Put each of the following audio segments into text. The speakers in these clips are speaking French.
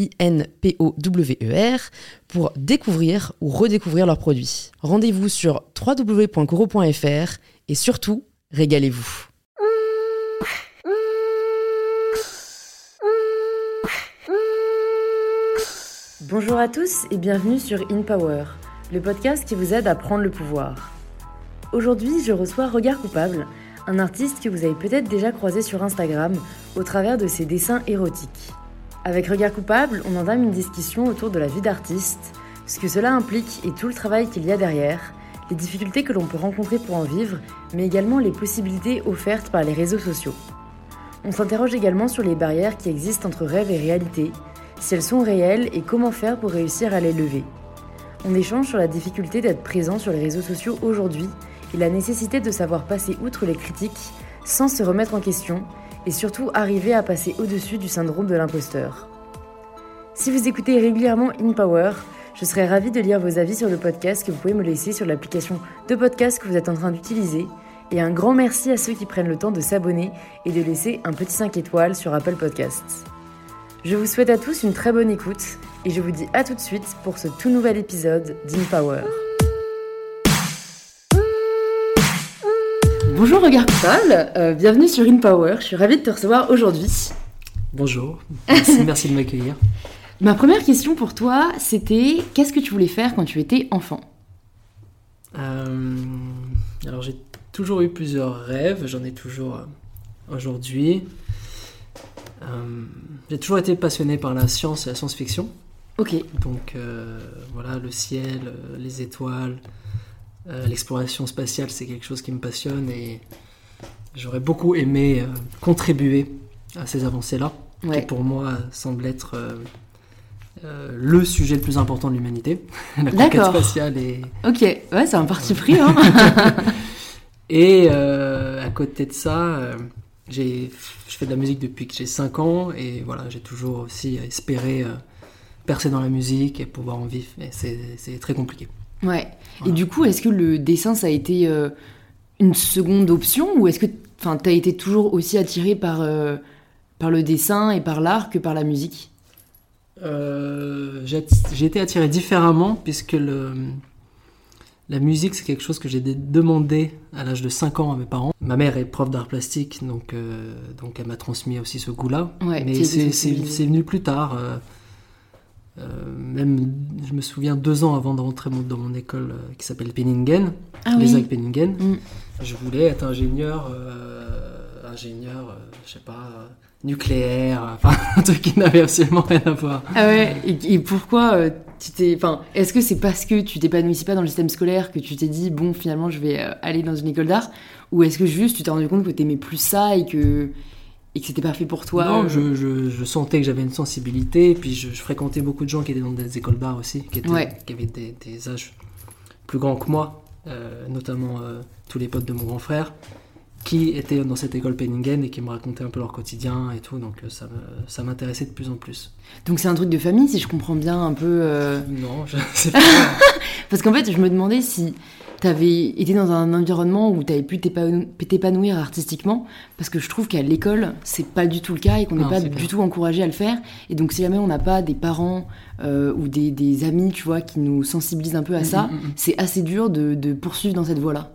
I-N-P-O-W-E-R, pour découvrir ou redécouvrir leurs produits. Rendez-vous sur www.coro.fr et surtout, régalez-vous. Bonjour à tous et bienvenue sur In Power, le podcast qui vous aide à prendre le pouvoir. Aujourd'hui, je reçois Regard Coupable, un artiste que vous avez peut-être déjà croisé sur Instagram au travers de ses dessins érotiques. Avec Regard Coupable, on entame une discussion autour de la vie d'artiste, ce que cela implique et tout le travail qu'il y a derrière, les difficultés que l'on peut rencontrer pour en vivre, mais également les possibilités offertes par les réseaux sociaux. On s'interroge également sur les barrières qui existent entre rêve et réalité, si elles sont réelles et comment faire pour réussir à les lever. On échange sur la difficulté d'être présent sur les réseaux sociaux aujourd'hui et la nécessité de savoir passer outre les critiques sans se remettre en question et surtout arriver à passer au-dessus du syndrome de l'imposteur. Si vous écoutez régulièrement In Power, je serais ravie de lire vos avis sur le podcast que vous pouvez me laisser sur l'application de podcast que vous êtes en train d'utiliser. Et un grand merci à ceux qui prennent le temps de s'abonner et de laisser un petit 5 étoiles sur Apple Podcasts. Je vous souhaite à tous une très bonne écoute et je vous dis à tout de suite pour ce tout nouvel épisode d'In Power. Bonjour Regard Coupable, euh, bienvenue sur In Power, je suis ravie de te recevoir aujourd'hui. Bonjour, merci, merci de m'accueillir. Ma première question pour toi, c'était qu'est-ce que tu voulais faire quand tu étais enfant? Euh, alors j'ai toujours eu plusieurs rêves, j'en ai toujours euh, aujourd'hui. Euh, j'ai toujours été passionné par la science et la science-fiction. Ok, Donc voilà, le ciel, les étoiles, l'exploration spatiale, c'est quelque chose qui me passionne et j'aurais beaucoup aimé euh, contribuer à ces avancées-là, ouais. qui pour moi semble être euh, euh, le sujet le plus important de l'humanité, la conquête spatiale et, Ok, ouais, c'est un parti pris, hein Et euh, à côté de ça, euh, j'ai, je fais de la musique depuis que j'ai 5 ans et voilà, j'ai toujours aussi espéré euh, percer dans la musique et pouvoir en vivre. Et c'est, c'est très compliqué. Ouais. Et du coup, est-ce que le dessin, ça a été euh, une seconde option ou est-ce que enfin, t'as été toujours aussi attiré par, euh, par le dessin et par l'art que par la musique? Euh, j'ai, été attiré différemment puisque le, la musique, c'est quelque chose que j'ai dé- demandé à l'âge de 5 ans à mes parents. Ma mère est prof d'art plastique, donc, donc elle m'a transmis aussi ce goût-là. Ouais, Mais c'est venu plus tard. Euh, même, je me souviens, deux ans avant de rentrer dans mon école euh, qui s'appelle Penningen, Ah les oui. Penningen, Mm. je voulais être ingénieur, euh, ingénieur, je sais pas, nucléaire, enfin, un truc qui n'avait absolument rien à voir. Ah ouais, et, et pourquoi euh, tu t'es. Enfin, est-ce que c'est parce que tu t'épanouissais pas dans le système scolaire que tu t'es dit, bon, finalement, je vais aller dans une école d'art? Ou est-ce que juste tu t'es rendu compte que t'aimais plus ça et que, et que c'était pas fait pour toi non, euh, je, je- je sentais que j'avais une sensibilité, et puis je, je fréquentais beaucoup de gens qui étaient dans des écoles d'art aussi, qui, étaient- Ouais. qui avaient des, des âges plus grands que moi, euh, notamment euh, tous les potes de mon grand frère, qui étaient dans cette école Penningen et qui me racontaient un peu leur quotidien et tout, donc ça, me- ça m'intéressait de plus en plus. Donc c'est un truc de famille, si je comprends bien un peu. euh, Non, je sais pas. Parce qu'en fait, je me demandais si t'avais été dans un environnement où t'avais pu t'épanou- t'épanouir artistiquement, parce que je trouve qu'à l'école, c'est pas du tout le cas et qu'on n'est pas du clair. tout encouragé à le faire. Et donc, si jamais on n'a pas des parents euh, ou des, des amis, tu vois, qui nous sensibilisent un peu à ça, Mm, mm, mm. c'est assez dur de, de poursuivre dans cette voie-là.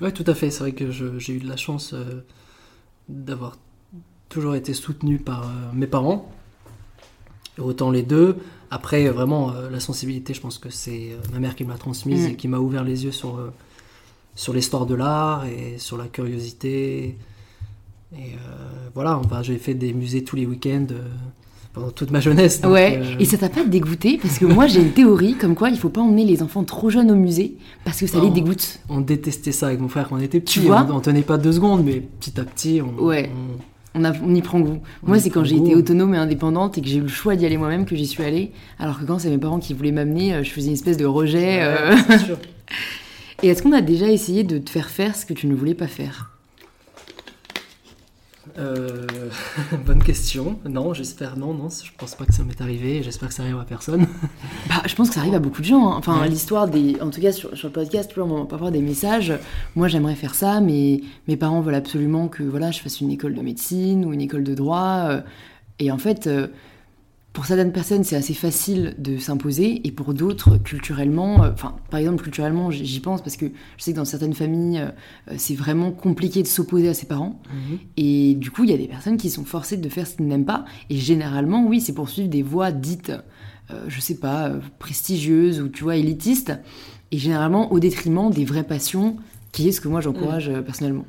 Ouais, tout à fait. C'est vrai que j'ai eu de la chance euh, d'avoir toujours été soutenu par euh, mes parents. Autant les deux. Après, vraiment, euh, la sensibilité, je pense que c'est euh, ma mère qui me l'a transmise Mm. et qui m'a ouvert les yeux sur, euh, sur l'histoire de l'art et sur la curiosité. Et voilà, enfin, j'ai fait des musées tous les week-ends pendant toute ma jeunesse. donc, Ouais, et ça t'a pas dégoûté? Parce que moi j'ai une théorie comme quoi il faut pas emmener les enfants trop jeunes au musée parce que ça les Non. dégoûte. on détestait ça avec mon frère quand on était petit. Tu vois? On, on tenait pas deux secondes, mais petit à petit, on, Ouais. on- On, a- on y prend goût. On Moi c'est quand j'ai été autonome et indépendante et que j'ai eu le choix d'y aller moi-même que j'y suis allée. Alors que quand c'est mes parents qui voulaient m'amener, euh, je faisais une espèce de rejet. euh. Sûr. Et est-ce qu'on a déjà essayé de te faire faire ce que tu ne voulais pas faire? Euh, bonne question. Non, j'espère non, non. Je pense pas que ça m'est arrivé. J'espère que ça arrive à personne. Bah, je pense que ça arrive à beaucoup de gens. hein. Enfin, Ouais. l'histoire des. En tout cas, sur, sur le podcast, on va avoir des messages. Moi, j'aimerais faire ça, mais mes parents veulent absolument que voilà, je fasse une école de médecine ou une école de droit. euh, Et en fait, euh, pour certaines personnes, c'est assez facile de s'imposer, et pour d'autres, culturellement, euh, enfin, par exemple, culturellement, j'y pense parce que je sais que dans certaines familles, euh, c'est vraiment compliqué de s'opposer à ses parents. Et du coup, il y a des personnes qui sont forcées de faire ce qu'ils n'aiment pas. Et généralement, oui, c'est pour suivre des voies dites, euh, je sais pas, euh, prestigieuses ou tu vois, élitistes. Et généralement au détriment des vraies passions, qui est ce que moi j'encourage euh, personnellement.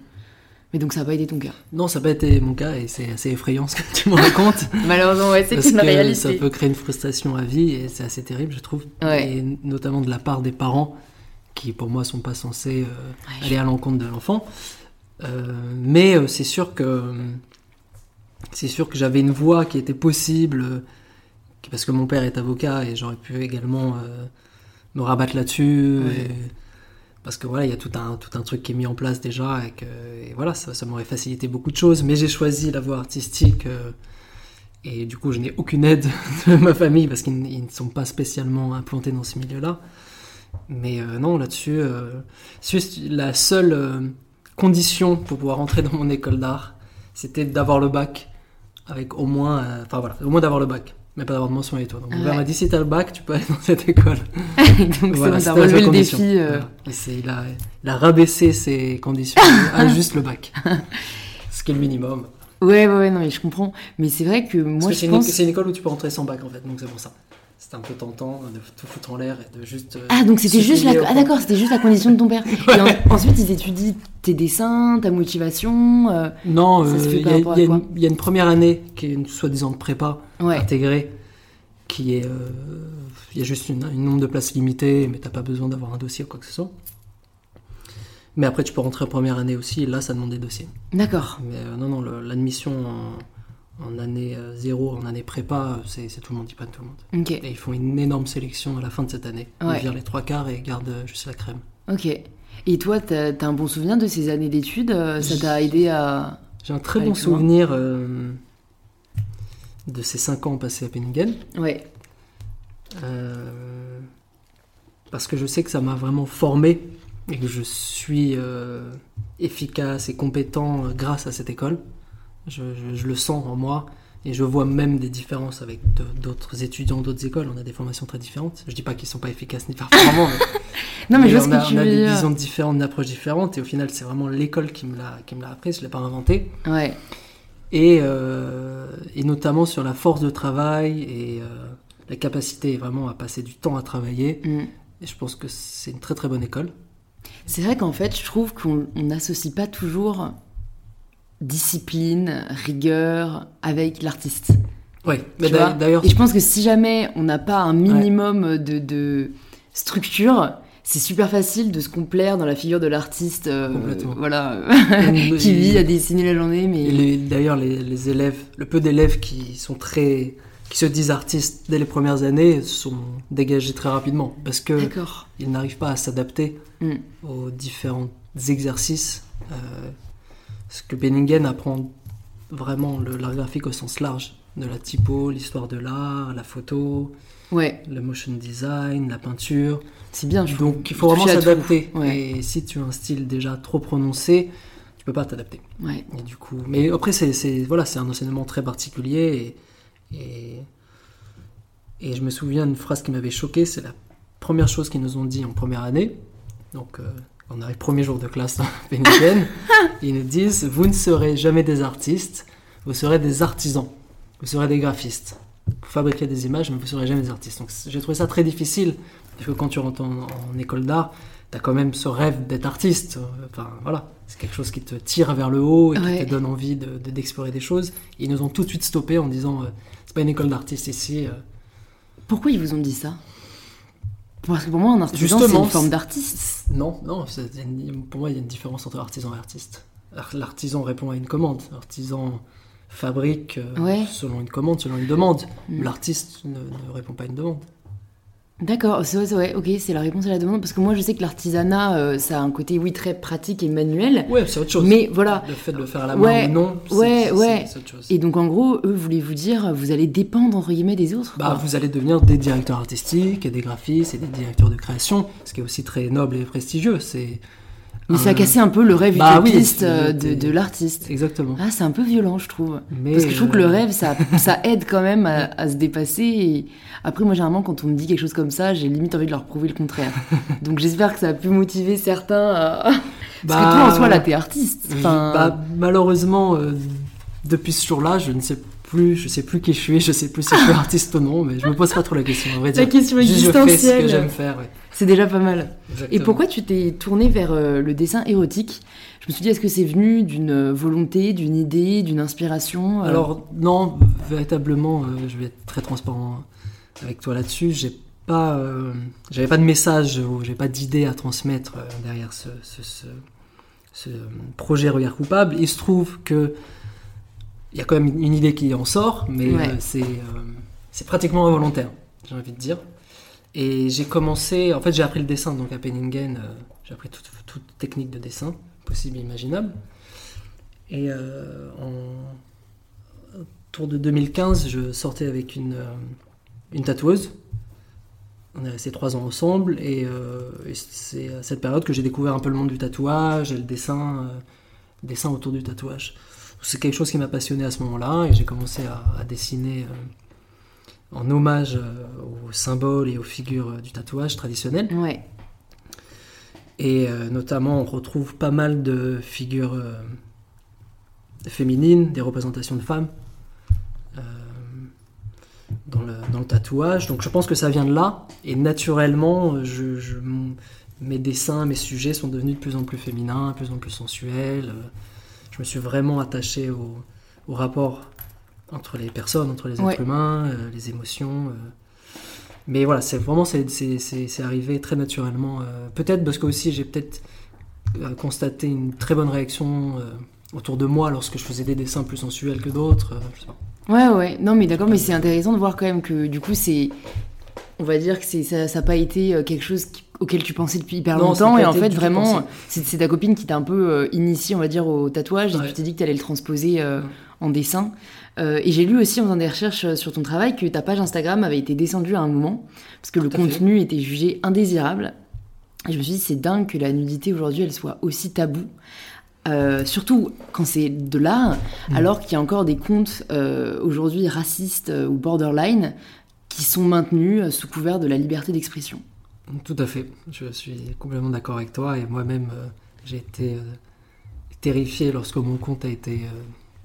Mais donc ça n'a pas été ton cas. Non, ça n'a pas été mon cas et c'est assez effrayant ce que tu me racontes. Malheureusement, ouais, c'est une que réalité. ça peut créer une frustration à vie et c'est assez terrible, je trouve. Ouais. Et notamment de la part des parents qui, pour moi, sont pas censés euh, Ouais, aller à l'encontre de l'enfant. Euh, mais euh, c'est sûr que c'est sûr que j'avais une voie qui était possible parce que mon père est avocat et j'aurais pu également me rabattre là-dessus. Et- Parce que voilà, il y a tout un, tout un truc qui est mis en place déjà et, que, voilà, ça, m'aurait facilité beaucoup de choses. Mais j'ai choisi la voie artistique euh, et du coup, je n'ai aucune aide de ma famille parce qu'ils ne sont pas spécialement implantés dans ce milieu-là. Mais euh, non, là-dessus, euh, la seule condition pour pouvoir entrer dans mon école d'art, c'était d'avoir le bac avec au moins, enfin voilà, au moins d'avoir le bac, mais pas d'avoir de mention et tout. Donc Ouais. père m'a dit si t'as le bac, tu peux aller dans cette école. donc Voilà, ça, la relevé le condition. défi. euh, Voilà. Et il, a, il a rabaissé ses conditions à juste le bac, ce qui est le minimum. Ouais, ouais, ouais, non, mais je comprends. Mais c'est vrai que Parce moi, que je pense. c'est une école où tu peux rentrer sans bac en fait, donc c'est pour ça. C'était un peu tentant de tout foutre en l'air et de juste. euh, Ah, donc c'était juste la... Ah, d'accord, c'était juste la condition de ton père. Et en- ensuite, ils étudient tes dessins, ta motivation. euh, Non, euh, il par y, a- y une- il y a une première année qui est une soi-disant de prépa Ouais. intégrée, qui est. euh, Il y a juste une, un nombre de places limitées, mais t'as pas besoin d'avoir un dossier ou quoi que ce soit. Mais après, tu peux rentrer en première année aussi, et là, ça demande des dossiers. D'accord. Mais euh, non, non, l'admission en, année euh, zéro, en année prépa, c'est c'est tout le monde, ils prennent tout le monde. Ok. Et ils font une énorme sélection à la fin de cette année. Ouais. Ils virent les trois quarts et gardent euh, juste la crème. Ok. Et toi, t'as as un bon souvenir de ces années d'études euh, Ça t'a aidé à. J'ai un très bon souvenir euh, de ces cinq ans passés à Penningen. Ouais. Euh, parce que je sais que ça m'a vraiment formé et que je suis euh, efficace et compétent euh, grâce à cette école. Je, je- je le sens en moi et je vois même des différences avec d'autres étudiants d'autres écoles. On a des formations très différentes. Je dis pas qu'ils sont pas efficaces ni performants, mais, Non, mais je vois on a, on a des visions différentes, une approche différente et au final c'est vraiment l'école qui me l'a qui me l'a appris. Je l'ai pas inventé Ouais. et, euh, et notamment sur la force de travail et euh, la capacité vraiment à passer du temps à travailler. Mm. Et je pense que c'est une très très bonne école. C'est vrai qu'en fait, je trouve qu'on on n'associe pas toujours discipline, rigueur avec l'artiste. Oui, Tu vois d'ailleurs, Et je pense que si jamais on n'a pas un minimum de, de structure, c'est super facile de se complaire dans la figure de l'artiste, euh, voilà, qui vit à dessiner la journée, mais d'ailleurs les, les élèves, le peu d'élèves qui sont très, qui se disent artistes dès les premières années sont dégagés très rapidement parce que ils n'arrivent pas à s'adapter Mm. aux différents exercices. Euh, ce que Benningen apprend vraiment l'art graphique au sens large, de la typo, l'histoire de l'art, la photo, Ouais, le motion design, la peinture. c'est bien. Je. Donc il faut vraiment s'adapter. Ouais. Et si tu as un style déjà trop prononcé, tu peux pas t'adapter. Ouais. Et du coup, mais après c'est voilà, c'est un enseignement très particulier et, et et je me souviens d'une phrase qui m'avait choqué, c'est la première chose qu'ils nous ont dit en première année. Donc euh, on arrive premier jour de classe dans ils nous disent vous ne serez jamais des artistes, vous serez des artisans, vous serez des graphistes. Vous fabriquerez des images, mais vous serez jamais des artistes. Donc j'ai trouvé ça très difficile parce que quand tu rentres en, en école d'art, as quand même ce rêve d'être artiste. Enfin, voilà, c'est quelque chose qui te tire vers le haut et qui te donne envie d'explorer de, d'explorer des choses. ils nous ont tout de suite stoppé en disant c'est pas une école d'artiste ici. Pourquoi ils vous ont dit ça? Parce que pour moi, un artisan, c'est une forme d'artiste. Non, non, pour moi, il y a une différence entre artisan et artiste. L'artisan répond à une commande. L'artisan fabrique euh, selon une commande, selon une demande. Mm. L'artiste ne, répond pas à une demande. D'accord, c'est ouais, ok, c'est la réponse à la demande parce que moi je sais que l'artisanat euh, ça a un côté oui très pratique et manuel. Ouais, c'est autre chose. Mais voilà. Le fait de le faire à la main ou non, ouais, ouais. autre chose. Et donc en gros, eux, voulez-vous dire, vous allez dépendre entre guillemets des autres Bah, vous allez devenir des directeurs artistiques, et des graphistes et des directeurs de création, ce qui est aussi très noble et prestigieux. C'est mais ça a cassé un peu le rêve bah utopiste euh, de, l'artiste. Exactement. Ah, c'est un peu violent, je trouve. Parce que je trouve que le rêve, ça, ça aide quand même à, se dépasser. Et après, moi, généralement, quand on me dit quelque chose comme ça, j'ai limite envie de leur prouver le contraire. Donc j'espère que ça a pu motiver certains à... Parce que toi, en soi, là, t'es artiste. Enfin... Bah, malheureusement, euh, depuis ce jour-là, je ne sais plus, je sais plus qui je suis, je sais plus si je suis artiste ou non, mais je me pose pas trop la question, en vrai La question existentielle. Je fais ce que j'aime faire, C'est déjà pas mal. Et pourquoi tu t'es tourné vers euh, le dessin érotique? Je me suis dit, est-ce que c'est venu d'une volonté, d'une idée, d'une inspiration euh? Alors, non, véritablement, euh, je vais être très transparent avec toi là-dessus. J'ai pas, j'avais pas de message ou j'ai pas d'idée à transmettre derrière ce, ce, ce projet Regard Coupable. Il se trouve que il y a quand même une idée qui en sort, mais euh, c'est, euh, c'est pratiquement involontaire, j'ai envie de dire. Et j'ai commencé, en fait j'ai appris le dessin donc à Penningen, euh, j'ai appris toute, toute, technique de dessin possible et imaginable. Et en autour de 2015, je sortais avec une, une tatoueuse. On est resté trois ans ensemble et, c'est à cette période que j'ai découvert un peu le monde du tatouage et le dessin, dessin autour du tatouage c'est quelque chose qui m'a passionné à ce moment-là et j'ai commencé à, dessiner euh, en hommage euh, aux symboles et aux figures euh, du tatouage traditionnel. Ouais. Et notamment, on retrouve pas mal de figures féminines, des représentations de femmes dans le, dans, le, tatouage. Donc je pense que ça vient de là. Et naturellement, je, mes dessins, mes sujets sont devenus de plus en plus féminins, de plus en plus sensuels je me suis vraiment attaché au, rapport entre les personnes, entre les êtres humains, euh, les émotions. Euh. Mais voilà, c'est vraiment c'est, arrivé très naturellement. Euh. peut-être parce que aussi j'ai peut-être constaté une très bonne réaction autour de moi lorsque je faisais des dessins plus sensuels que d'autres. Ouais, ouais. Non, mais d'accord, mais c'est intéressant de voir quand même que du coup c'est on va dire que ça n'a pas été quelque chose qui auquel tu pensais depuis hyper longtemps et en fait vraiment c'est ta copine qui t'a un peu euh, initié on va dire au tatouage et tu t'es dit que tu allais le transposer euh, en dessin euh, et j'ai lu aussi en faisant des recherches sur ton travail que ta page Instagram avait été descendue à un moment parce que le contenu était jugé indésirable. Et je me suis dit c'est dingue que la nudité aujourd'hui elle soit aussi taboue. Surtout quand c'est de l'art, mm. alors qu'il y a encore des comptes aujourd'hui racistes ou borderline qui sont maintenus sous couvert de la liberté d'expression. Tout à fait, je suis complètement d'accord avec toi. Et moi-même euh, j'ai été euh, terrifié lorsque mon compte a été...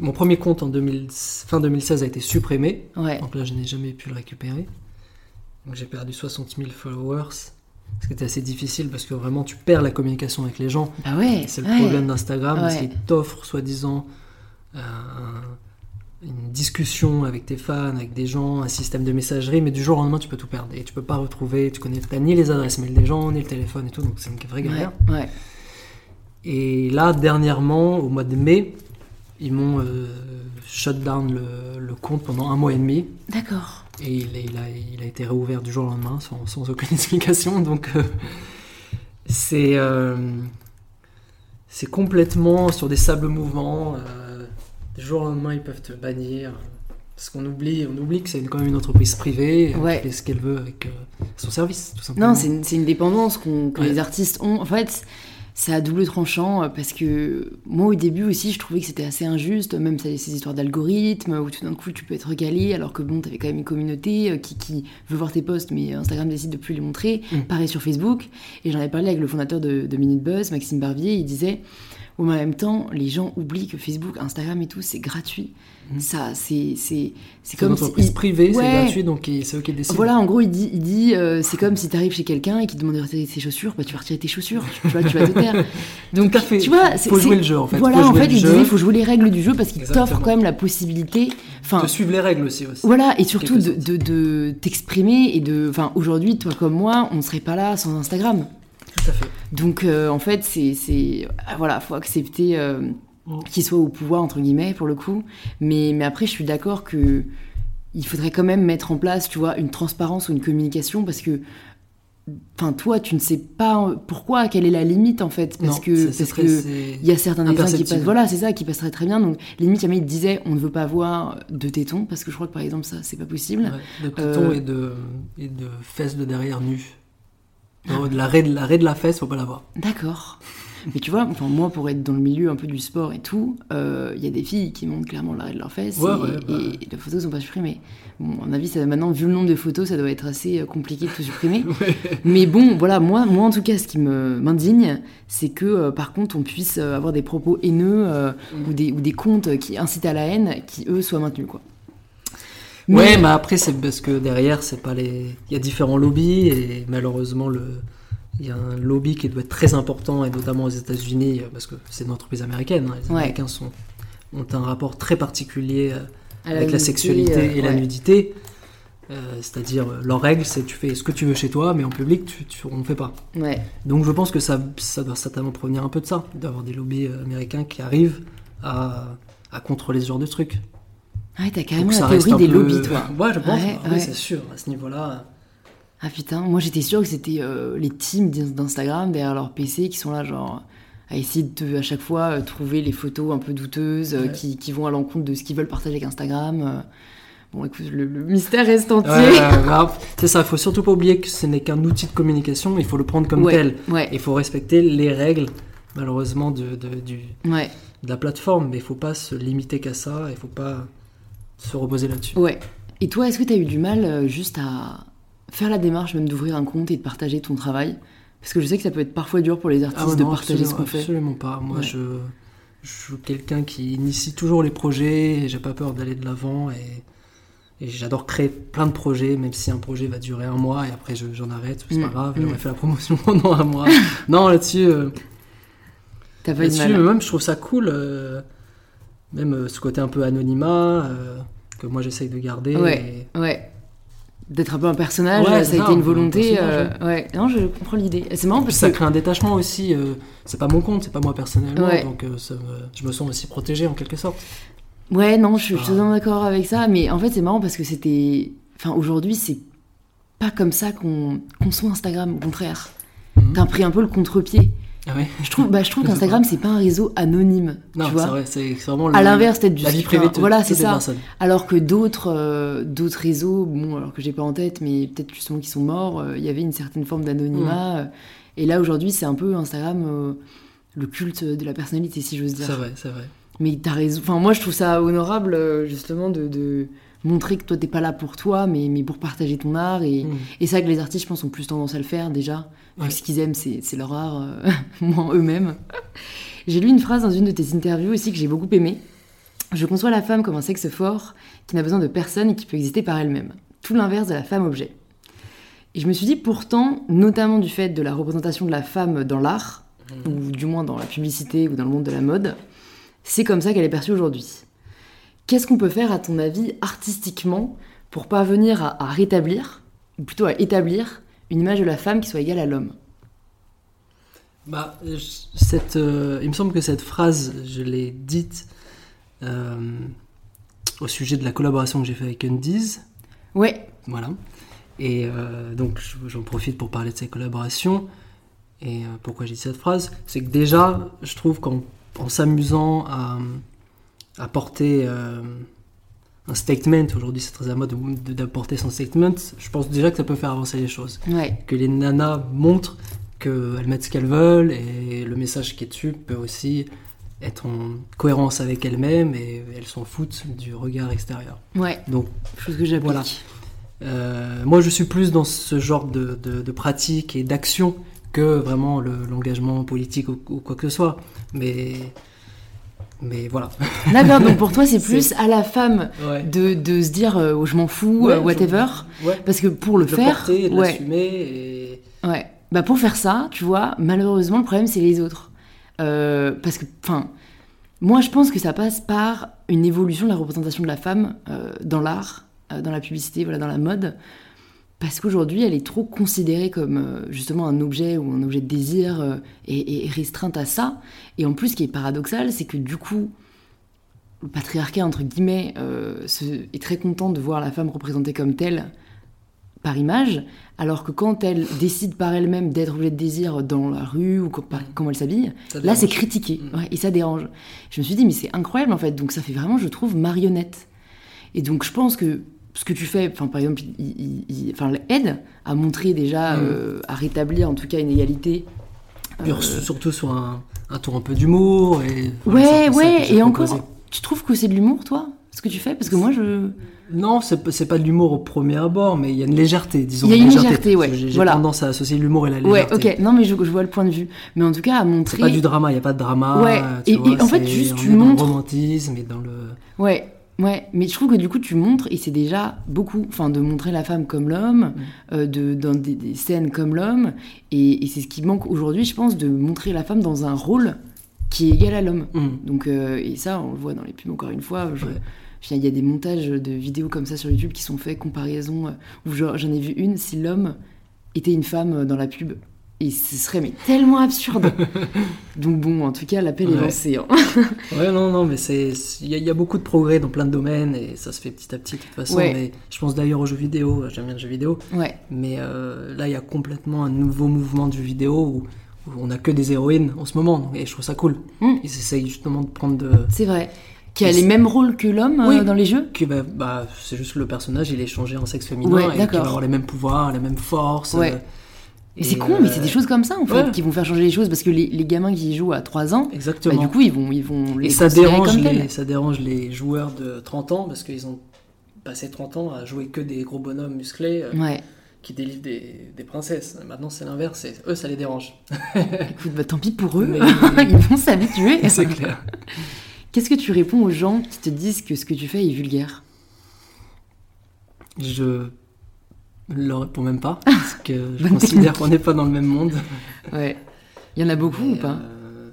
Euh, mon premier compte en 2000, fin 2016 a été supprimé, donc là je n'ai jamais pu le récupérer. Donc j'ai perdu 60 000 followers, ce qui était assez difficile parce que vraiment tu perds la communication avec les gens. Ah ouais, c'est le problème d'Instagram, c'est qu'il t'offre soi-disant un une discussion avec tes fans, avec des gens, un système de messagerie, mais du jour au lendemain, tu peux tout perdre. Et tu peux pas retrouver, tu connais ni les adresses mail des gens, ni le téléphone et tout, donc c'est une vraie galère. Ouais, Et là, dernièrement, au mois de mai, ils m'ont euh, shut down le, compte pendant un mois et demi. D'accord. Et il, il, a, il, a, été réouvert du jour au lendemain sans, sans aucune explication. Donc, euh, c'est euh, c'est complètement sur des sables mouvants du jour au lendemain, ils peuvent te bannir. Parce qu'on oublie, on oublie que c'est quand même une entreprise privée, ouais. fait ce qu'elle veut avec euh, son service, tout simplement. Non, c'est une, une, dépendance que les artistes ont. En fait, c'est à double tranchant euh, parce que moi au début aussi je trouvais que c'était assez injuste, même ces, histoires d'algorithmes où tout d'un coup tu peux être régalé alors que bon t'avais quand même une communauté euh, qui, qui, veut voir tes posts mais Instagram décide de plus les montrer. Mm. Pareil sur Facebook et j'en avais parlé avec le fondateur de, de Minute Buzz, Maxime Barbier, il disait Ou en même temps, les gens oublient que Facebook, Instagram et tout, c'est gratuit. Mhm. Ça, c'est c'est comme une entreprise privée, c'est gratuit, donc c'est eux qui décident. Voilà, en gros, il dit, il dit euh, c'est comme si tu arrives chez quelqu'un et qu'il te demande de retirer ses chaussures, bah tu vas retirer tes chaussures, tu, tu vois, tu vas te taire. Donc, fait. tu vois, Faut jouer le jeu, en fait. Voilà, en fait, il disait, il faut jouer les règles du jeu parce qu'il t'offre quand même la possibilité. Enfin, de suivre les règles aussi. aussi. voilà, et surtout de, de, de t'exprimer et de. Enfin, aujourd'hui, toi comme moi, on serait pas là sans Instagram. Tout à fait. Donc, euh, en fait, c'est. ah, Voilà, faut accepter euh, Mm. qu'il soit au pouvoir, entre guillemets, pour le coup. Mais, mais après, je suis d'accord que. Il faudrait quand même mettre en place, tu vois, une transparence ou une communication parce que. Enfin, toi, tu ne sais pas pourquoi, quelle est la limite en fait. Parce Non, que. Parce que il y a certains dessins qui passent, voilà, c'est ça, qui passeraient très bien. Donc, limite, il disait, on ne veut pas voir de tétons, parce que je crois que par exemple, ça, c'est pas possible. Ouais, de tétons Euh, et, de, et de fesses de derrière nues. Non, de la raie de de la fesse, faut pas la voir. D'accord. Mais tu vois, enfin, moi, pour être dans le milieu un peu du sport et tout, euh, il y a des filles qui montrent clairement l'arrêt de Ouais, et, ouais, bah et les photos sont pas supprimées. Bon, à mon avis, ça, maintenant, vu le nombre de photos, ça doit être assez euh, compliqué de tout supprimer. Mais bon, voilà, moi, moi, en tout cas, ce qui me m'indigne, c'est que, euh, par contre, on puisse euh, avoir des propos haineux euh, Mm. ou, des, ou des comptes qui incitent à la haine, qui, eux, soient maintenus, quoi. Ouais, mais après, c'est parce que derrière, c'est pas les. Il y a différents lobbies et malheureusement, le. Il y a un lobby qui doit être très important et notamment aux États-Unis parce que c'est une entreprise américaine. hein. Les Ouais. Américains sont, ont un rapport très particulier euh, avec la sexualité euh, et la nudité. Euh, C'est-à-dire, euh, leur règle, c'est tu fais ce que tu veux chez toi, mais en public, tu, tu- on ne fait pas. Ouais. Donc je pense que ça, ça doit certainement provenir un peu de ça, d'avoir des lobbies euh, américains qui arrivent à, à contrôler ce genre de trucs. Ah Ouais, t'as carrément la théorie des peu- lobbies, toi. Ouais, je pense. Ouais, Ah ouais. c'est sûr. À ce niveau-là. Ah putain, moi j'étais sûre que c'était euh, les teams d'In- d'Instagram derrière leur PC qui sont là, genre, à essayer de à chaque fois euh, trouver les photos un peu douteuses euh, Ouais. qui, qui vont à l'encontre de ce qu'ils veulent partager avec Instagram. euh. Bon, écoute, le, le mystère reste entier. C'est ça. Il faut surtout pas oublier que ce n'est qu'un outil de communication. Il faut le prendre comme tel. ouais, Il faut respecter les règles, malheureusement, de, de, du- ouais, de la plateforme. Mais il faut pas se limiter qu'à ça. Il faut pas se reposer là-dessus. ouais. Et toi, est-ce que t'as eu du mal euh, juste à faire la démarche même d'ouvrir un compte et de partager ton travail? Parce que je sais que ça peut être parfois dur pour les artistes Ah ouais, de partager ce qu'on fait. Absolument pas. Moi, Ouais. je, je suis quelqu'un qui initie toujours les projets. et J'ai pas peur d'aller de l'avant et, et j'adore créer plein de projets, même si un projet va durer un mois et après je- j'en arrête. C'est pas Mm, grave. mm. J'aurais fait la promotion pendant un mois. non, là-dessus, euh, T'as pas eu de là-dessus, même je trouve ça cool. euh, même euh, ce côté un peu anonymat euh, que moi j'essaye de garder. Ouais. Ouais. D'être un peu un personnage, Ouais, ça a été une un volonté. euh, ouais, non, je comprends l'idée. C'est marrant parce ça que. crée un détachement aussi. c'est pas mon compte, c'est pas moi personnellement. Ouais. Donc ça me- je me sens aussi protégé en quelque sorte. Ouais, non, je suis Ah. totalement d'accord avec ça, mais en fait, c'est marrant parce que c'était. Enfin, aujourd'hui, c'est pas comme ça qu'on conçoit Instagram, au contraire. Mhm. T'as pris un peu le contre-pied. Ah ouais. Je trouve, bah, je trouve qu'Instagram, c'est pas un réseau anonyme. Non, tu c'est vois vrai, c'est vraiment le- À l'inverse, peut-être du la vie privée de Voilà, c'est ça. personnes. Alors que d'autres euh, d'autres réseaux, bon, alors que j'ai pas en tête, mais peut-être justement qui sont morts, euh, il y avait une certaine forme d'anonymat. euh, Et là, aujourd'hui, c'est un peu Instagram, le culte de la personnalité, si j'ose dire. C'est vrai, c'est vrai. Mais t'as raison. Enfin, moi, je trouve ça honorable, justement, de, de montrer que toi, t'es pas là pour toi, mais, mais pour partager ton art. Et, Mm. et c'est vrai que les artistes, je pense, ont plus tendance à le faire déjà. Ouais. ce qu'ils aiment, c'est leur art, euh, moins eux-mêmes. J'ai lu une phrase dans une de tes interviews aussi que j'ai beaucoup aimée. Je conçois la femme comme un sexe fort qui n'a besoin de personne et qui peut exister par elle-même. Tout l'inverse de la femme objet. Et je me suis dit pourtant, notamment du fait de la représentation de la femme dans l'art, ou du moins dans la publicité ou dans le monde de la mode, c'est comme ça qu'elle est perçue aujourd'hui. Qu'est-ce qu'on peut faire, à ton avis, artistiquement, pour parvenir à, à rétablir, ou plutôt à établir, une image de la femme qui soit égale à l'homme Bah, cette, euh, il me semble que cette phrase, je l'ai dite euh, au sujet de la collaboration que j'ai fait avec Undies. Ouais, Voilà. Et euh, donc, je- j'en profite pour parler de ces collaborations. Et pourquoi j'ai dit cette phrase? C'est que déjà, je trouve qu'en en s'amusant à, à porter un statement, aujourd'hui c'est très à mode de- d'apporter son statement, je pense déjà que ça peut faire avancer les choses. ouais, Que les nanas montrent qu'elles mettent ce qu'elles veulent et le message qui est dessus peut aussi être en cohérence avec elles-mêmes et elles s'en foutent du regard extérieur. ouais, Donc chose que j'applique. Voilà. Euh, moi, je suis plus dans ce genre de, de, de pratique et d'action que vraiment le- l'engagement politique ou, ou quoi que ce soit. Mais, mais voilà. D'accord, donc pour toi, c'est plus à la femme Ouais. de, de se dire euh, oh, je m'en fous, Ouais, euh, whatever. ouais. Parce que pour le De faire, porter, de ouais, l'assumer et ouais. Bah pour faire ça, tu vois, malheureusement, le problème, c'est les autres. Euh, parce que, enfin, moi, je pense que ça passe par une évolution de la représentation de la femme euh, dans l'art, euh, dans la publicité, voilà, dans la mode. Parce qu'aujourd'hui, elle est trop considérée comme euh, justement un objet ou un objet de désir euh, et, et restreinte à ça. Et en plus, ce qui est paradoxal, c'est que du coup, le patriarcat, entre guillemets, euh, se- est très content de voir la femme représentée comme telle par image, alors que quand elle décide par elle-même d'être objet de désir dans la rue ou par- comment elle s'habille, là c'est critiqué Mm. ouais, et ça dérange. Je me suis dit, mais c'est incroyable en fait, donc ça fait vraiment, je trouve, marionnette. Et donc je pense que ce que tu fais, enfin, par exemple, il, il- il- enfin, aide à montrer déjà, Mm. euh, à rétablir en tout cas une égalité. Euh, surtout sur un, un tour un peu d'humour. Et, Ouais, ça, c'est ça que ouais, et encore, tu trouves que c'est de l'humour, toi, ce que tu fais? Parce que moi, je. Non, c'est pas- c'est pas de l'humour au premier abord, mais il y a une légèreté, disons. Il y a une légèreté, ouais, J'ai voilà. tendance à associer l'humour et la Ouais, légèreté. ok, non, mais je, je vois le point de vue. Mais en tout cas, à C'est montrer. pas du drama, il n'y a pas de drama. Ouais, tu et- vois, et en fait, c'est- juste, tu est dans montres- le romantisme et dans le. Ouais, ouais, mais je trouve que du coup tu montres, et c'est déjà beaucoup, enfin de montrer la femme comme l'homme, Mm. euh, de, dans des, des scènes comme l'homme, et, et c'est ce qui manque aujourd'hui, je pense, de montrer la femme dans un rôle qui est égal à l'homme. Hum. Donc, euh, et ça, on le voit dans les pubs encore une fois. je- Ouais. je- Il y a des montages de vidéos comme ça sur YouTube qui sont faits, comparaison, euh, où j'en ai vu une, si l'homme était une femme dans la pub. Et ce serait mais tellement absurde. Donc bon, en tout cas, l'appel est Ouais. lancé. hein. Ouais, non, non, mais c'est il y, a- il y a beaucoup de progrès dans plein de domaines et ça se fait petit à petit de toute façon. Ouais. Mais je pense d'ailleurs aux jeux vidéo, j'aime bien le jeu vidéo, Ouais, mais euh, là il y a complètement un nouveau mouvement du vidéo où, où on a que des héroïnes en ce moment et je trouve ça cool. Mm. Ils essayent justement de prendre de. c'est vrai. Qui a les mêmes rôles que l'homme euh, dans les jeux Qui va, bah, c'est juste que le personnage il est changé en sexe féminin Ouais, et qui va avoir les mêmes pouvoirs, les mêmes forces. Ouais. euh, Et c'est con, mais c'est des euh, choses comme ça en fait ouais. qui vont faire changer les choses parce que les, les gamins qui jouent à 3 ans, bah, du coup ils vont, ils vont les Et ça dérange, comme les, ça dérange les joueurs de 30 ans parce qu'ils ont passé 30 ans à jouer que des gros bonhommes musclés euh, Ouais, qui délivrent des, des princesses. Maintenant, c'est l'inverse. Eux, ça les dérange. écoute, bah, tant pis pour eux, Mais- ils vont s'habituer. c'est clair. Qu'est-ce que tu réponds aux gens qui te disent que ce que tu fais est vulgaire? Je leur réponds même pas parce que je considère qu'on n'est pas dans le même monde. Ouais. Il y en a beaucoup ou pas euh,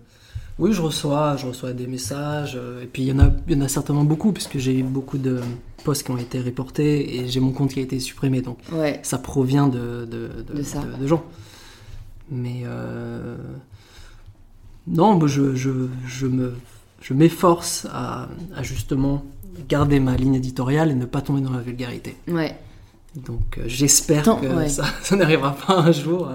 Oui, je reçois, je reçois des messages. euh, et puis, il y, en a, il y en a certainement beaucoup puisque j'ai eu beaucoup de posts qui ont été reportés et j'ai mon compte qui a été supprimé. Donc, Ouais. ça provient de, de, de- ça. gens. Mais euh, non, je, je, je me, je m'efforce à, à justement garder ma ligne éditoriale et ne pas tomber dans la vulgarité. Ouais. Donc euh, j'espère Tant- que ouais. ça, ça n'arrivera pas un jour.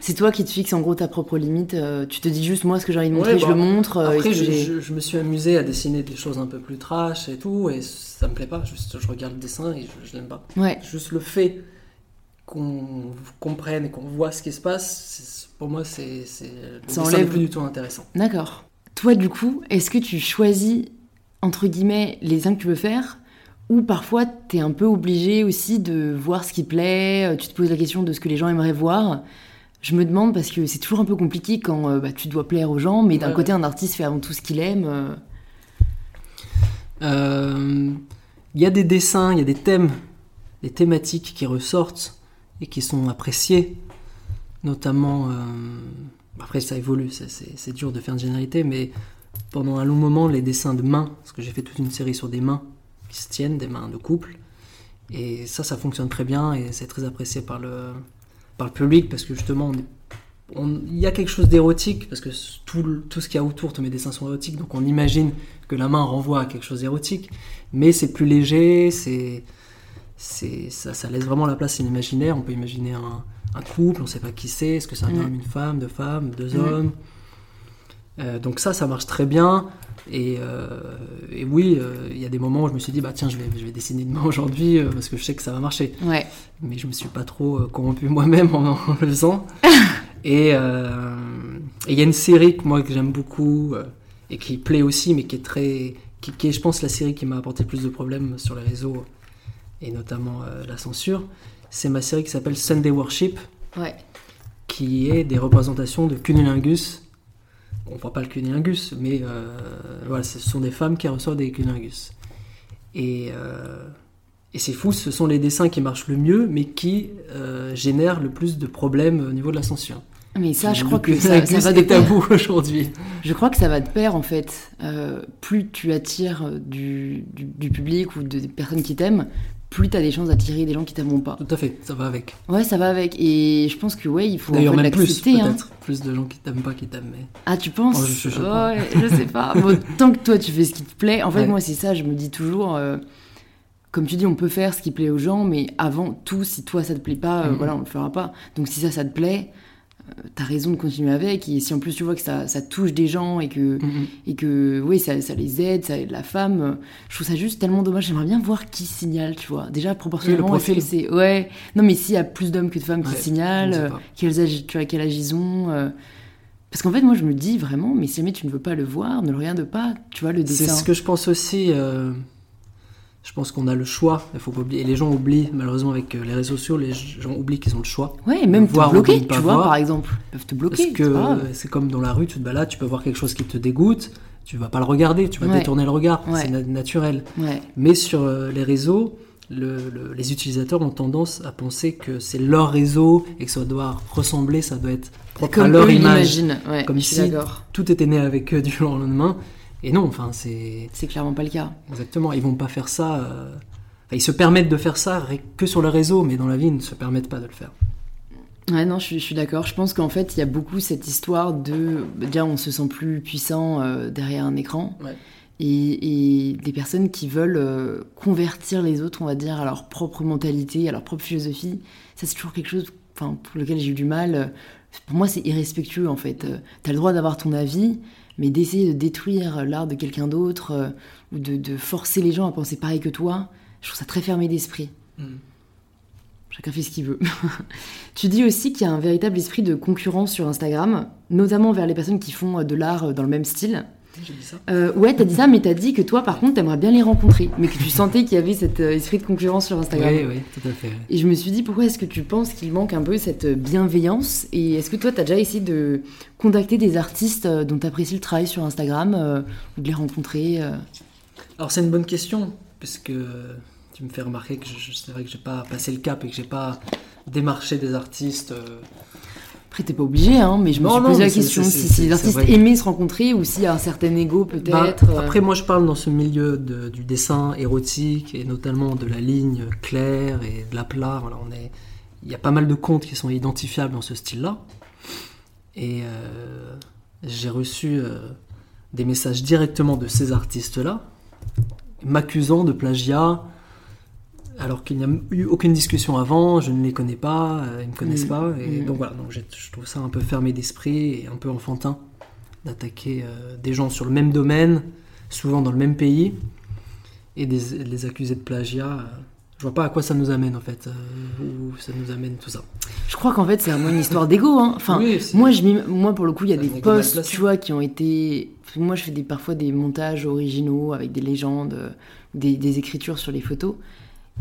C'est toi qui te fixes en gros ta propre limite. euh, tu te dis juste moi ce que j'ai envie de montrer, Ouais, je bah, le montre. euh, Après, je, me suis amusé à dessiner des choses un peu plus trash et tout, et ça me plaît pas. Juste, je regarde le dessin et je, je l'aime pas. Ouais. Juste le fait qu'on comprenne et qu'on voit ce qui se passe, pour moi, c'est c'est- le Ça enlève- plus du tout intéressant. D'accord. Toi, du coup, est-ce que tu choisis, entre guillemets, les dessins que tu veux faire Ou parfois, t'es un peu obligé aussi de voir ce qui plaît, euh, tu te poses la question de ce que les gens aimeraient voir Je me demande parce que c'est toujours un peu compliqué quand euh, bah, tu dois plaire aux gens, mais d'un Ouais, côté, un artiste fait avant tout ce qu'il aime. euh, Euh, Il y a des dessins, il y a des thèmes, des thématiques qui ressortent et qui sont appréciés, notamment. euh, après, ça évolue, c'est dur de faire une généralité, mais pendant un long moment, les dessins de mains, parce que j'ai fait toute une série sur des mains qui se tiennent, des mains de couple, et ça, ça fonctionne très bien et c'est très apprécié par le, par le public parce que justement, il y a quelque chose d'érotique parce que tout, le- tout ce qu'il y a autour, tous mes dessins sont érotiques, donc on imagine que la main renvoie à quelque chose d'érotique, mais c'est plus léger, c'est, c'est, ça, ça laisse vraiment la place à l'imaginaire. On peut imaginer un, un couple, on ne sait pas qui c'est, est-ce que c'est un Mm. homme, une femme, deux femmes, deux Mm. hommes? Euh, donc ça, ça marche très bien. Et, euh, et oui, euh, il y a des moments où je me suis dit, bah tiens, je vais, je vais dessiner une main aujourd'hui parce que je sais que ça va marcher Ouais. mais je me suis pas trop corrompu moi-même en, en le faisant. et il y a une série que moi que j'aime beaucoup et qui plaît aussi, mais qui est très, qui, qui est, je pense, la série qui m'a apporté le plus de problèmes sur les réseaux et notamment la censure. C'est ma série qui s'appelle Sunday Worship, Ouais. qui est des représentations de cunilingus. On voit pas le cunilingus, mais euh, voilà, ce sont des femmes qui reçoivent des cunilingus. Et, euh, et c'est fou, ce sont les dessins qui marchent le mieux, mais qui euh, génèrent le plus de problèmes au niveau de l'ascension. Mais ça, je crois que ça, ça va de pair. tabou aujourd'hui. Je crois que ça va de pair en fait. Euh, plus tu attires du, du, du, public ou des personnes qui t'aiment, plus tu as des chances d'attirer des gens qui t'aimeront pas. Tout à fait, ça va avec. Ouais, ça va avec. Et je pense que ouais, il faut D'ailleurs, en fait, même plus. Hein. peut-être. Plus de gens qui t'aiment pas qui t'aiment. Mais... Ah, tu penses Oh, je- je sais Ouais, pas. je sais pas. Bon, tant que toi tu fais ce qui te plaît. En fait, Ouais. moi c'est ça, je me dis toujours. euh, comme tu dis, on peut faire ce qui plaît aux gens, mais avant tout, si toi ça te plaît pas, euh, Mhm. voilà, on le fera pas. Donc si ça, ça te plaît, t'as raison de continuer avec. Et si en plus tu vois que ça, ça touche des gens et que, Mhm. et que oui, ça, ça les aide, ça aide la femme, euh, je trouve ça juste tellement dommage. J'aimerais bien voir qui signale, tu vois. Déjà, proportionnellement, est-ce que c'est. Ouais. Non, mais s'il y a plus d'hommes que de femmes qui signalent, euh, quels âges, tu vois, quel âge ils ont. euh, Parce qu'en fait, moi, je me dis vraiment, mais si jamais tu ne veux pas le voir, ne le regarde pas, tu vois, le C'est dessin. ce que je pense aussi. euh, je pense qu'on a le choix. Il faut pas oublier. Et les gens oublient, malheureusement, avec euh, les réseaux sociaux, les gens oublient qu'ils ont le choix. Ouais, même Voir pas tu vois, voir. par exemple. Ils peuvent te bloquer. Parce que c'est comme dans la rue, tu te balades, tu peux voir quelque chose qui te dégoûte, tu vas pas le regarder, tu vas Ouais. détourner le regard, Ouais. c'est na- naturel. Ouais. Mais sur euh, les réseaux, le- le- les utilisateurs ont tendance à penser que c'est leur réseau et que ça doit ressembler, ça doit être propre à leur eux image. Comme si-. Tout était né avec eux du jour au lendemain. Et non, enfin, c'est C'est clairement pas le cas. exactement. Ils vont pas faire ça. euh, enfin, ils se permettent de faire ça que sur le réseau, mais dans la vie, ils ne se permettent pas de le faire. Ouais, non, je suis, je suis d'accord. Je pense qu'en fait, il y a beaucoup cette histoire de. Déjà, on se sent plus puissant euh, derrière un écran. Ouais. Et, et des personnes qui veulent euh, convertir les autres, on va dire, à leur propre mentalité, à leur propre philosophie. Ça, c'est toujours quelque chose pour lequel j'ai eu du mal. Pour moi, c'est irrespectueux, en fait. Euh, T'as le droit d'avoir ton avis, mais d'essayer de détruire l'art de quelqu'un d'autre euh, ou de, de forcer les gens à penser pareil que toi, je trouve ça très fermé d'esprit. Chacun fait ce qu'il veut. tu dis aussi qu'il y a un véritable esprit de concurrence sur Instagram, notamment vers les personnes qui font euh, de l'art euh, dans le même style. J'ai dit ça. Euh, ouais, t'as dit ça, mais t'as dit que toi, par contre, t'aimerais bien les rencontrer, mais que tu sentais qu'il y avait cet euh, esprit de concurrence sur Instagram. Oui, oui, tout à fait. ouais. Et je me suis dit, pourquoi est-ce que tu penses qu'il manque un peu cette bienveillance? Et est-ce que toi, t'as déjà essayé de contacter des artistes euh, dont t'apprécies le travail sur Instagram, euh, ou de les rencontrer euh? Alors c'est une bonne question, parce que tu me fais remarquer que c'est vrai que j'ai pas passé le cap et que j'ai pas démarché des artistes. Après, t'es pas obligé, hein, mais je me Non, suis posé la question si, les artistes aimaient se rencontrer ou s'il y a un certain ego bah, peut-être. euh. Après moi je parle dans ce milieu de- du dessin érotique et notamment de la ligne claire et de l'aplat. Voilà, on est, il y a pas mal de comptes qui sont identifiables dans ce style-là. Et euh, j'ai reçu euh, des messages directement de ces artistes-là, m'accusant de plagiat, alors qu'il n'y a eu aucune discussion avant, je ne les connais pas, euh, ils ne me connaissent Mm. pas. Et Mm. donc voilà, donc je trouve ça un peu fermé d'esprit et un peu enfantin d'attaquer euh, des gens sur le même domaine, souvent dans le même pays, et des- de les accuser de plagiat. euh, je vois pas à quoi ça nous amène en fait, euh, où ça nous amène tout ça. Je crois qu'en fait, c'est vraiment une histoire d'ego. Hein. Enfin, Oui, moi, je moi, pour le coup, il y a des posts, tu vois, qui ont été. Moi, je fais des, parfois des montages originaux avec des légendes, euh, des, des écritures sur les photos.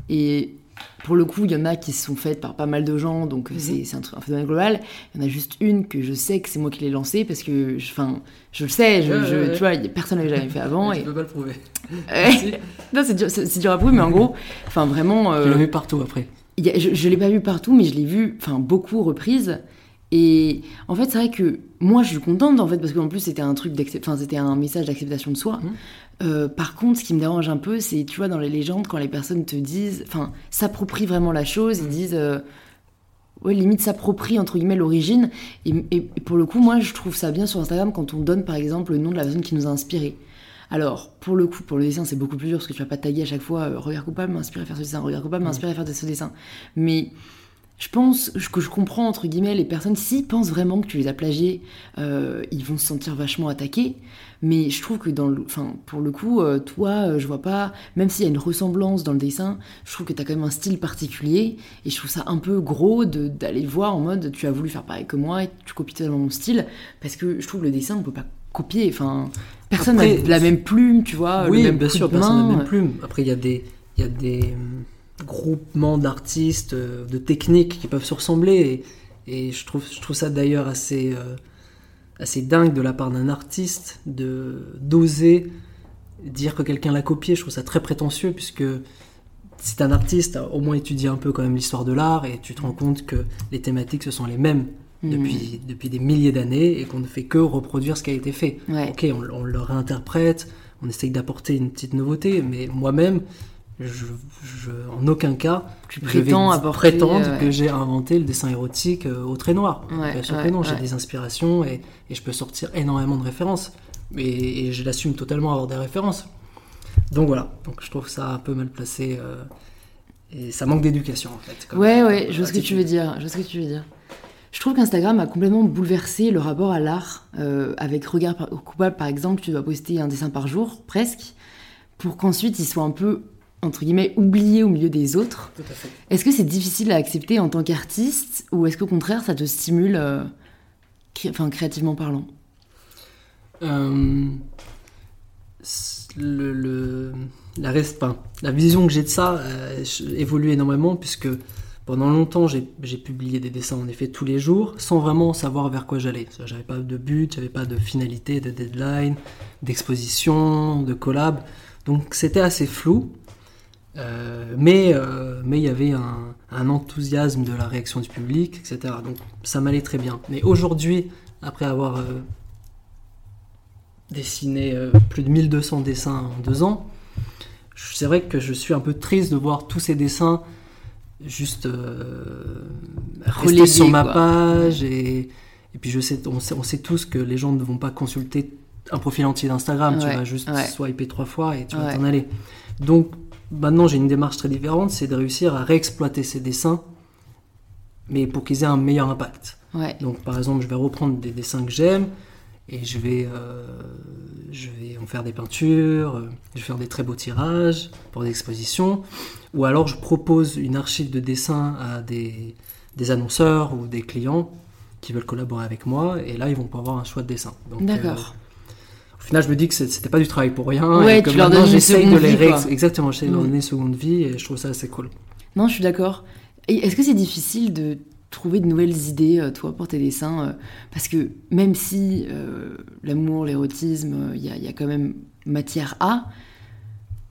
Et pour le coup, il y en a qui se sont faites par pas mal de gens, donc euh, Mhm. c'est un, truc- un phénomène global. Il y en a juste une que je sais que c'est moi qui l'ai lancée parce que, je- enfin, je, le sais, je, Ouais, je- ouais, ouais. tu vois, personne n'avait jamais fait avant. Et... Tu peux pas le prouver. Non, c'est dur, à prouver, mais en gros, enfin, vraiment. Tu euh, l'as vu partout après. il y a- je, je l'ai pas vu partout, mais je l'ai vu, enfin, beaucoup reprises. Et en fait, c'est vrai que moi, je suis contente, en fait, parce qu'en plus, c'était un truc d'accept- enfin, c'était un message d'acceptation de soi. Mhm. Euh, par contre, ce qui me dérange un peu, c'est, tu vois, dans les légendes, quand les personnes te disent, enfin, s'approprient vraiment la chose, ils Mhm. disent, euh, ouais, limite s'approprient, entre guillemets, l'origine. Et pour le coup, moi, je trouve ça bien sur Instagram quand on donne, par exemple, le nom de la personne qui nous a inspiré. Alors, pour le coup, pour le dessin, c'est beaucoup plus dur parce que tu vas pas taguer à chaque fois euh, regard coupable m'inspire à faire ce dessin, regard coupable m'inspire à faire ce dessin. Mais je pense que je comprends, entre guillemets, les personnes, s'ils pensent vraiment que tu les as plagiés, euh, ils vont se sentir vachement attaqués. Mais je trouve que, dans le, enfin, pour le coup, euh, toi, euh, je vois pas, même s'il y a une ressemblance dans le dessin, je trouve que tu as quand même un style particulier. Et je trouve ça un peu gros de- d'aller le voir en mode tu as voulu faire pareil que moi et tu copies totalement mon style. Parce que je trouve que le dessin, on peut pas copier. Enfin, personne n'a la même plume, tu vois, oui, le même bien sûr, de personne n'a main. même plume. Après, il y a des, il y a des groupements d'artistes, euh, de techniques qui peuvent se ressembler. Et je trouve, je trouve ça d'ailleurs assez, euh, assez dingue de la part d'un artiste de d'oser dire que quelqu'un l'a copié. Je trouve ça très prétentieux puisque si t'es un artiste, au moins étudié un peu quand même l'histoire de l'art et tu te rends compte que les thématiques ce sont les mêmes depuis, depuis des milliers d'années et qu'on ne fait que reproduire ce qui a été fait. Ouais. Ok, on, on le réinterprète, on essaye d'apporter une petite nouveauté, mais moi-même, je, je- en aucun cas, Tu je vais prétends apporter, prétendre euh, ouais. que j'ai inventé le dessin érotique euh, au trait noir. Ouais, Bien sûr ouais, que non, j'ai des inspirations et, et je peux sortir énormément de références. Et, et je l'assume totalement avoir des références. Donc voilà, donc je trouve ça un peu mal placé. euh, et ça manque d'éducation en fait. comme- Ouais, ouais, je vois ce que tu veux dire. Je vois ce que tu veux dire. Je trouve qu'Instagram a complètement bouleversé le rapport à l'art. euh, avec Regard coupable, par exemple, tu dois poster un dessin par jour, presque, pour qu'ensuite il soit un peu, entre guillemets, oublié au milieu des autres. Tout à fait. Est-ce que c'est difficile à accepter en tant qu'artiste ou est-ce qu'au contraire ça te stimule, euh, cré- enfin, créativement parlant? Euh, c- le, le- la, reste, la vision que j'ai de ça euh, évolue énormément puisque pendant longtemps j'ai publié des dessins en effet tous les jours sans vraiment savoir vers quoi j'allais. J'avais pas de but, j'avais pas de finalité, de deadline, d'exposition, de collab. Donc c'était assez flou. Euh, mais euh, mais il y avait un, un enthousiasme de la réaction du public, etc. Donc ça m'allait très bien. Mais aujourd'hui, après avoir euh, dessiné plus de 1200 dessins en deux ans, c'est vrai que je suis un peu triste de voir tous ces dessins juste Relégués, sur ma quoi. page et, et puis je sais on, sait on sait tous que les gens ne vont pas consulter un profil entier d'Instagram, tu vas juste ouais. swiper trois fois et tu vas t'en aller. Donc maintenant j'ai une démarche très différente, c'est de réussir à réexploiter ces dessins, mais pour qu'ils aient un meilleur impact. Ouais. Donc par exemple, je vais reprendre des dessins que j'aime et je vais, euh, je vais en faire des peintures, euh, je vais faire des très beaux tirages pour des expositions, ou alors je propose une archive de dessins à des, des annonceurs ou des clients qui veulent collaborer avec moi et là ils vont pouvoir avoir un choix de dessin. Donc, D'accord. Au final, je me dis que c'était pas du travail pour rien. Ouais, et que tu leur donnes une j'essaye de seconde les vie, Exactement, j'essaie de leur Mm. donner une seconde vie et je trouve ça assez cool. Non, je suis d'accord. Est-ce que c'est difficile de trouver de nouvelles idées, euh, toi, pour tes dessins euh, Parce que même si euh, l'amour, l'érotisme, il y, a- il y a quand même matière à,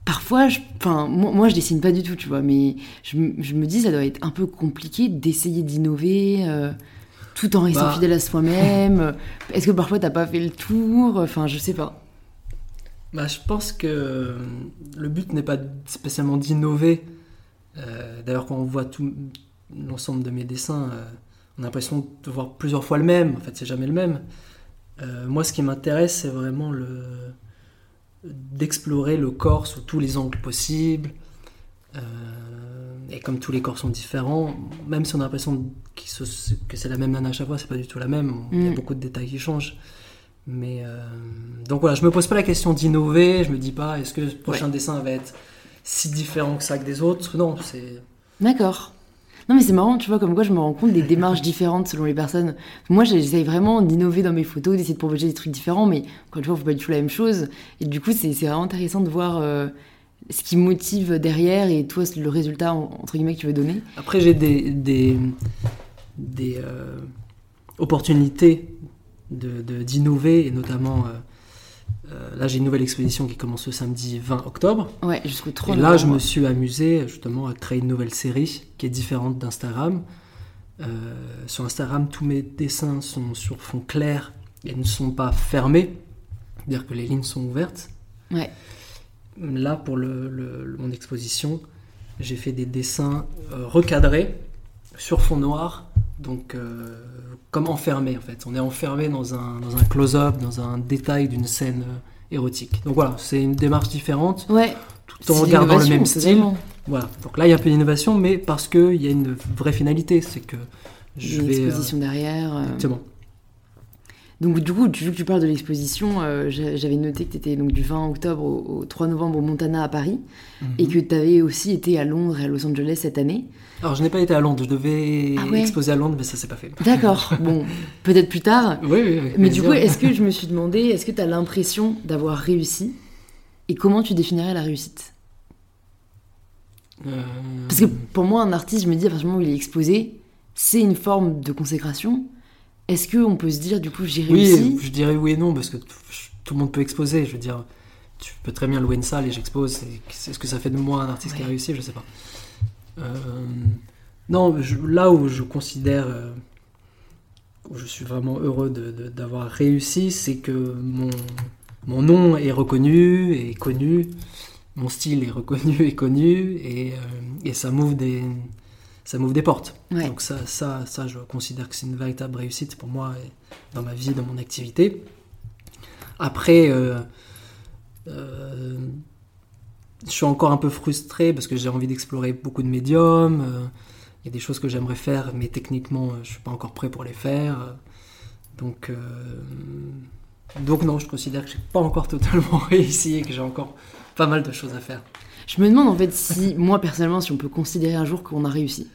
parfois, je, enfin, moi, moi, je dessine pas du tout, tu vois, mais je, me- je me dis, ça doit être un peu compliqué d'essayer d'innover. euh, tout en restant Bah. fidèle à soi-même. Est-ce que parfois t'as pas fait le tour? Enfin, je sais pas. Bah, je pense que euh, le but n'est pas spécialement d'innover. Euh, D'ailleurs, quand on voit tout l'ensemble de mes dessins, euh, on a l'impression de voir plusieurs fois le même. En fait, c'est jamais le même. Euh, moi, ce qui m'intéresse, c'est vraiment le d'explorer le corps sous tous les angles possibles. Et comme tous les corps sont différents, même si on a l'impression se- que c'est la même nana à chaque fois, c'est pas du tout la même. Il y a Mm. beaucoup de détails qui changent. Mais euh, donc voilà, je me pose pas la question d'innover. Je me dis pas est-ce que le prochain dessin va être si différent que ça que des autres? Non, c'est D'accord. Non mais c'est marrant, tu vois, comme quoi je me rends compte des démarches différentes selon les personnes. Moi j'essaye vraiment d'innover dans mes photos, d'essayer de proposer des trucs différents, mais encore une fois, on fait pas du tout la même chose. Et du coup, c'est c'est vraiment intéressant de voir euh, ce qui motive derrière et toi, le résultat, en- entre guillemets, que tu veux donner. Après, j'ai des, des, des euh, opportunités de- de- d'innover, et notamment, euh, euh, là j'ai une nouvelle exposition qui commence le samedi 20 octobre. Ouais, jusqu'au 3 Et là, je me suis amusé justement à créer une nouvelle série qui est différente d'Instagram. Sur Instagram, tous mes dessins sont sur fond clair et ne sont pas fermés, c'est-à-dire que les lignes sont ouvertes. Ouais. Là, pour le, mon exposition, j'ai fait des dessins euh, recadrés sur fond noir, donc euh, comme enfermé en fait. On est enfermé dans un, dans un close-up, dans un détail d'une scène euh, érotique. Donc voilà, c'est une démarche différente, Ouais. tout en regardant le même style. Voilà. Donc là, il y a un peu d'innovation, mais parce qu'il y a une vraie finalité, c'est que je une vais. euh, exposition derrière. exactement. Donc du coup, vu que tu parles de l'exposition, euh, j'a- j'avais noté que tu étais donc, du 20 octobre au, au 3 novembre au Montana à Paris, et Mhm. que tu avais aussi été à Londres et à Los Angeles cette année. Alors, je n'ai pas été à Londres, je devais Ah ouais exposer à Londres, mais ça s'est pas fait. D'accord, bon, peut-être plus tard. Oui, oui, avec Mais du coup, est-ce que je me suis demandé, est-ce que tu as l'impression d'avoir réussi Et comment tu définirais la réussite? Euh, Parce que pour moi, un artiste, je me dis, à partir du moment où il est exposé, c'est une forme de consécration, est-ce qu'on peut se dire, du coup, j'ai réussi? Oui, je dirais oui et non, parce que tout le monde peut exposer. Je veux dire, tu peux très bien louer une salle et j'expose. C'est ce que ça fait de moi un artiste qui a réussi, je sais pas. Euh, non, là où je considère, euh, où je suis vraiment heureux d'avoir réussi, c'est que mon, mon nom est reconnu et connu, mon style est reconnu et connu, et, euh, et ça m'ouvre des, ça m'ouvre des portes. Donc ça, ça, ça, je considère que c'est une véritable réussite pour moi dans ma vie, dans mon activité. Après, euh, euh, je suis encore un peu frustré parce que j'ai envie d'explorer beaucoup de médiums. Euh, il y a des choses que j'aimerais faire, mais techniquement, je suis pas encore prêt pour les faire. Donc, donc non, je considère que j'ai pas encore totalement réussi et que j'ai encore pas mal de choses à faire. Je me demande en fait si, moi personnellement, si on peut considérer un jour qu'on a réussi.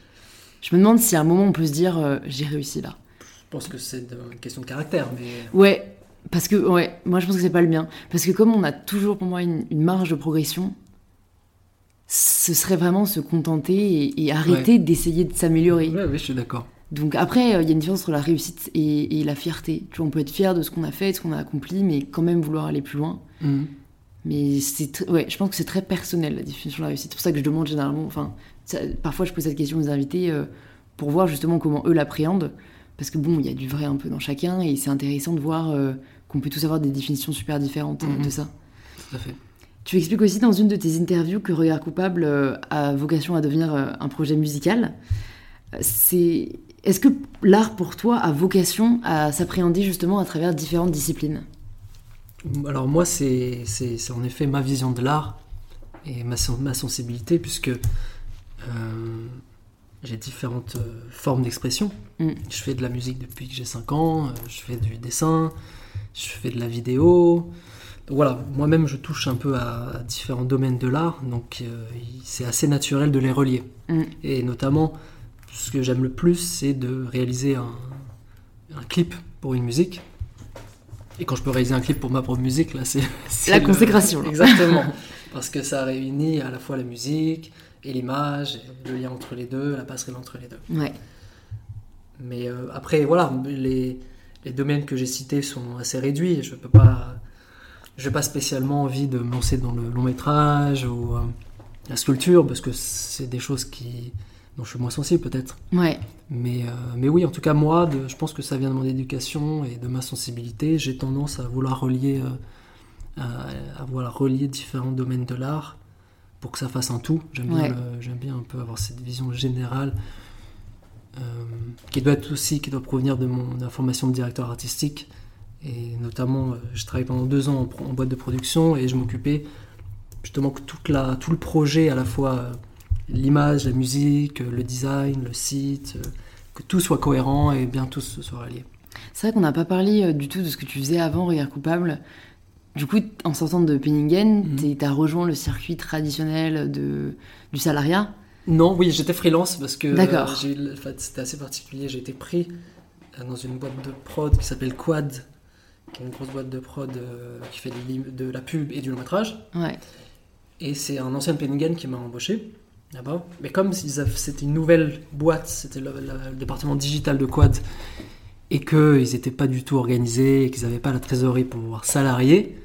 Je me demande si à un moment on peut se dire j'ai réussi là. Je pense que c'est une question de caractère, mais. Ouais, parce que, ouais, moi je pense que c'est pas le mien. Parce que comme on a toujours pour moi une, marge de progression, ce serait vraiment se contenter et, arrêter d'essayer de s'améliorer. Ouais, je suis d'accord. Donc après, euh, il y a une différence entre la réussite et, la fierté. Tu vois, on peut être fier de ce qu'on a fait, de ce qu'on a accompli, mais quand même vouloir aller plus loin. Mhm. Mais c'est, ouais, je pense que c'est très personnel la définition de la réussite. C'est pour ça que je demande généralement, enfin, parfois je pose cette question aux invités euh, pour voir justement comment eux l'appréhendent. Parce que bon, il y a du vrai un peu dans chacun et c'est intéressant de voir euh, qu'on peut tous avoir des définitions super différentes euh, de mhm. ça. Tout à fait. Tu expliques aussi dans une de tes interviews que Regard Coupable euh, a vocation à devenir un projet musical. C'est est-ce que l'art pour toi a vocation à s'appréhender justement à travers différentes disciplines? Alors moi c'est en effet ma vision de l'art et ma, ma sensibilité puisque j'ai différentes formes d'expression. Mm. Je fais de la musique depuis que j'ai 5 ans, je fais du dessin, je fais de la vidéo. Voilà, moi-même je touche un peu à, différents domaines de l'art, donc euh, c'est assez naturel de les relier. Mm. Et notamment, ce que j'aime le plus, c'est de réaliser un, clip pour une musique. Et quand je peux réaliser un clip pour ma propre musique, là, c'est. La consécration. Exactement. Parce que ça réunit à la fois la musique et l'image, le lien entre les deux, la passerelle entre les deux. Ouais. Mais euh, après, voilà, les, les domaines que j'ai cités sont assez réduits. Je peux pas, j'ai pas spécialement envie de me lancer dans le long métrage ou euh, la sculpture parce que c'est des choses qui dont je suis moins sensible peut-être. Ouais. Mais euh, mais oui, en tout cas moi, de, je pense que ça vient de mon éducation et de ma sensibilité. J'ai tendance à vouloir relier à, vouloir relier différents domaines de l'art pour que ça fasse un tout. J'aime bien, un peu avoir cette vision générale euh, qui doit être aussi, qui doit provenir de mon formation de directeur artistique. Et notamment, euh, je travaillé pendant deux ans en, boîte de production et je m'occupais justement que toute la, tout le projet, à la fois euh, l'image, la musique, le design, le site, que tout soit cohérent et bien tout soit relié. C'est vrai qu'on n'a pas parlé du tout de ce que tu faisais avant Regard Coupable. Du coup, en sortant de Penningen, mhm. tu as rejoint le circuit traditionnel de, du salariat? Non, oui, j'étais freelance parce que euh, c'était assez particulier. J'ai été pris euh, dans une boîte de prod qui s'appelle Quad, qui est une grosse boîte de prod euh, qui fait de la pub et du long métrage. Ouais. Et c'est un ancien Penningen qui m'a embauché là-bas. Mais comme c'était une nouvelle boîte, c'était le, département digital de Quad, et qu'ils n'étaient pas du tout organisés, et qu'ils n'avaient pas la trésorerie pour pouvoir salarier,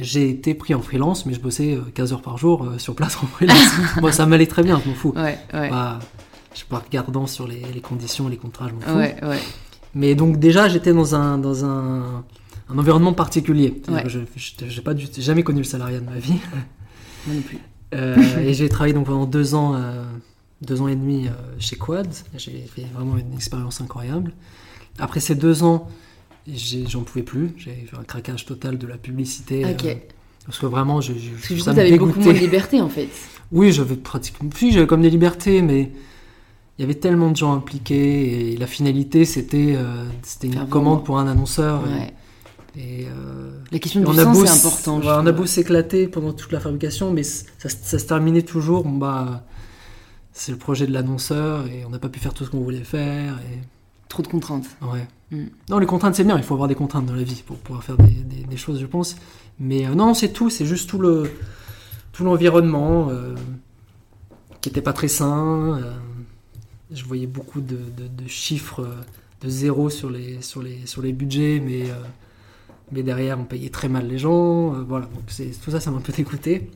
j'ai été pris en freelance, mais je bossais 15 euh, heures par jour euh, sur place en freelance. Moi, ça m'allait très bien, je m'en fous. Ouais, ouais. Bah, je suis pas regardant sur les, les, conditions, les contrats, je m'en fous. Ouais. Mais donc, déjà, j'étais dans un, dans un, un environnement particulier. Je n'ai pas jamais connu le salariat de ma vie. Moi non plus. Euh, et j'ai travaillé donc pendant deux ans, deux ans et demi chez Quad. J'ai fait vraiment une expérience incroyable. Après ces deux ans, j'en pouvais plus. J'ai fait un craquage total de la publicité. Euh, parce que vraiment, je, je, parce que avais beaucoup moins de liberté en fait. Oui, j'avais pratiquement. Puis j'avais comme des libertés, mais il y avait tellement de gens impliqués et la finalité c'était euh, c'était une commande pour un annonceur. Ouais. Et, euh, la question du sens c'est important. on a beau s'éclater pendant toute la fabrication, mais ça, ça se terminait toujours. bah, c'est le projet de l'annonceur et on n'a pas pu faire tout ce qu'on voulait faire. Et... Trop de contraintes. Ouais. Mm. Non, les contraintes, c'est bien. Il faut avoir des contraintes dans la vie pour pouvoir faire des, choses, je pense. Mais euh, non, c'est tout. C'est juste tout le tout l'environnement euh, qui était pas très sain. Euh, je voyais beaucoup de, de- de chiffres de zéro sur les, sur les, sur les budgets, mais, mais derrière, on payait très mal les gens. voilà, donc tout ça, ça m'a un peu dégoûté.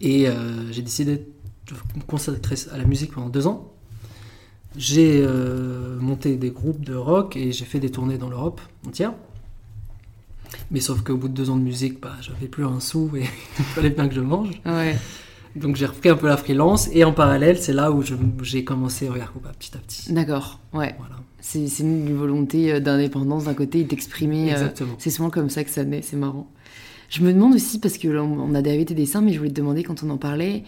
Et j'ai décidé de me consacrer à la musique pendant deux ans. J'ai euh, monté des groupes de rock et j'ai fait des tournées dans l'Europe entière. Mais sauf qu'au bout de deux ans de musique, bah, j'avais plus un sou et il fallait bien que je mange. Ouais. Donc j'ai repris un peu la freelance et en parallèle, c'est là où j'ai commencé à regarder Coupable petit à petit. D'accord, ouais. Voilà, C'est une volonté euh, d'indépendance d'un côté et d'exprimer. euh, exactement. c'est souvent comme ça que ça naît, c'est marrant. Je me demande aussi, parce que là, on a tes dessins, mais je voulais te demander quand on en parlait,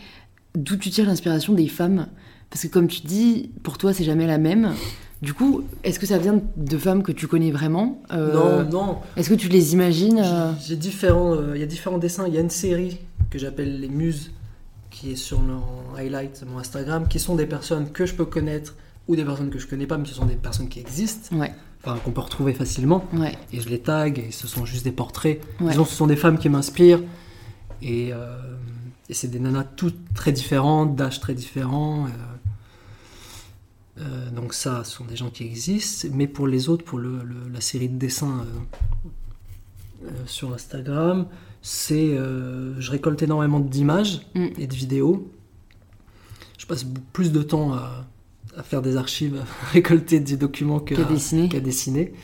d'où tu tires l'inspiration des femmes? Parce que comme tu dis, pour toi, c'est jamais la même. Du coup, est-ce que ça vient de femmes que tu connais vraiment Euh, Non, non. Est-ce que tu les imagines euh, J'ai- J'ai différents, euh, il y a différents dessins. Il y a une série que j'appelle les Muses, qui est sur en highlight mon Instagram, qui sont des personnes que je peux connaître ou des personnes que je connais pas, mais ce sont des personnes qui existent, Ouais, enfin qu'on peut retrouver facilement. ouais, Et je les tag et ce sont juste des portraits. ouais. Disons, ce sont des femmes qui m'inspirent et, euh, et c'est des nanas toutes très différentes, d'âge très différents. euh, euh, donc ça, ce sont des gens qui existent. Mais pour les autres, pour le- le- la série de dessins euh, euh, sur Instagram, c'est je récolte énormément d'images Mm. et de vidéos. Je passe plus de temps à, à faire des archives, à récolter des documents Qu'à dessiner. dessiner.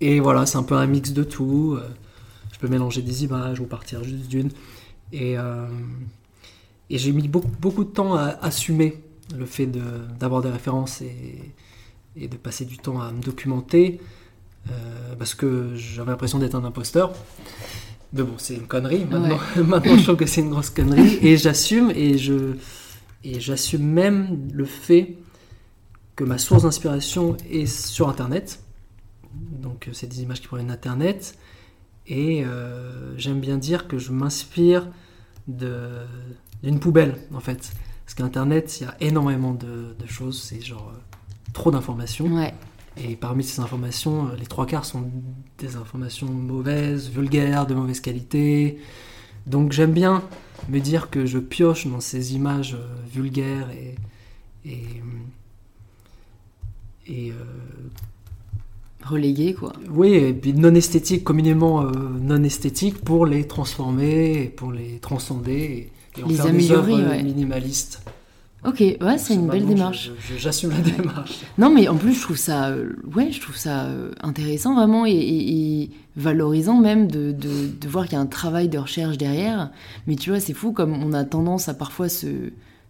Et voilà, c'est un peu un mix de tout. Je peux mélanger des images ou partir juste d'une. Et, et j'ai mis beaucoup, beaucoup de temps à assumer le fait de- d'avoir des références et, et de passer du temps à me documenter. euh, parce que j'avais l'impression d'être un imposteur. Mais bon, c'est une connerie. Maintenant, maintenant je trouve que c'est une grosse connerie. Et j'assume, et je et j'assume même le fait que ma source d'inspiration est sur Internet. Donc, euh, c'est des images qui proviennent d'Internet. Et euh, j'aime bien dire que je m'inspire de- d'une poubelle, en fait. Parce qu'Internet, il y a énormément de, de choses. C'est genre euh, trop d'informations. Ouais, Et parmi ces informations, euh, les trois quarts sont des informations mauvaises, vulgaires, de mauvaise qualité. Donc j'aime bien me dire que je pioche dans ces images euh, vulgaires et, et, et, relégué quoi. oui, et puis non esthétiques, communément euh, non esthétiques, pour les transformer, pour les transcender et, et en Les faire des améliorer, œuvres ouais. minimalistes. Ok, ouais, c'est une belle démarche. J'assume la démarche. Non, mais en plus, je trouve ça, euh, ouais, je trouve ça euh, intéressant vraiment et, et- et valorisant même de, de- de voir qu'il y a un travail de recherche derrière. Mais tu vois, c'est fou comme on a tendance à parfois se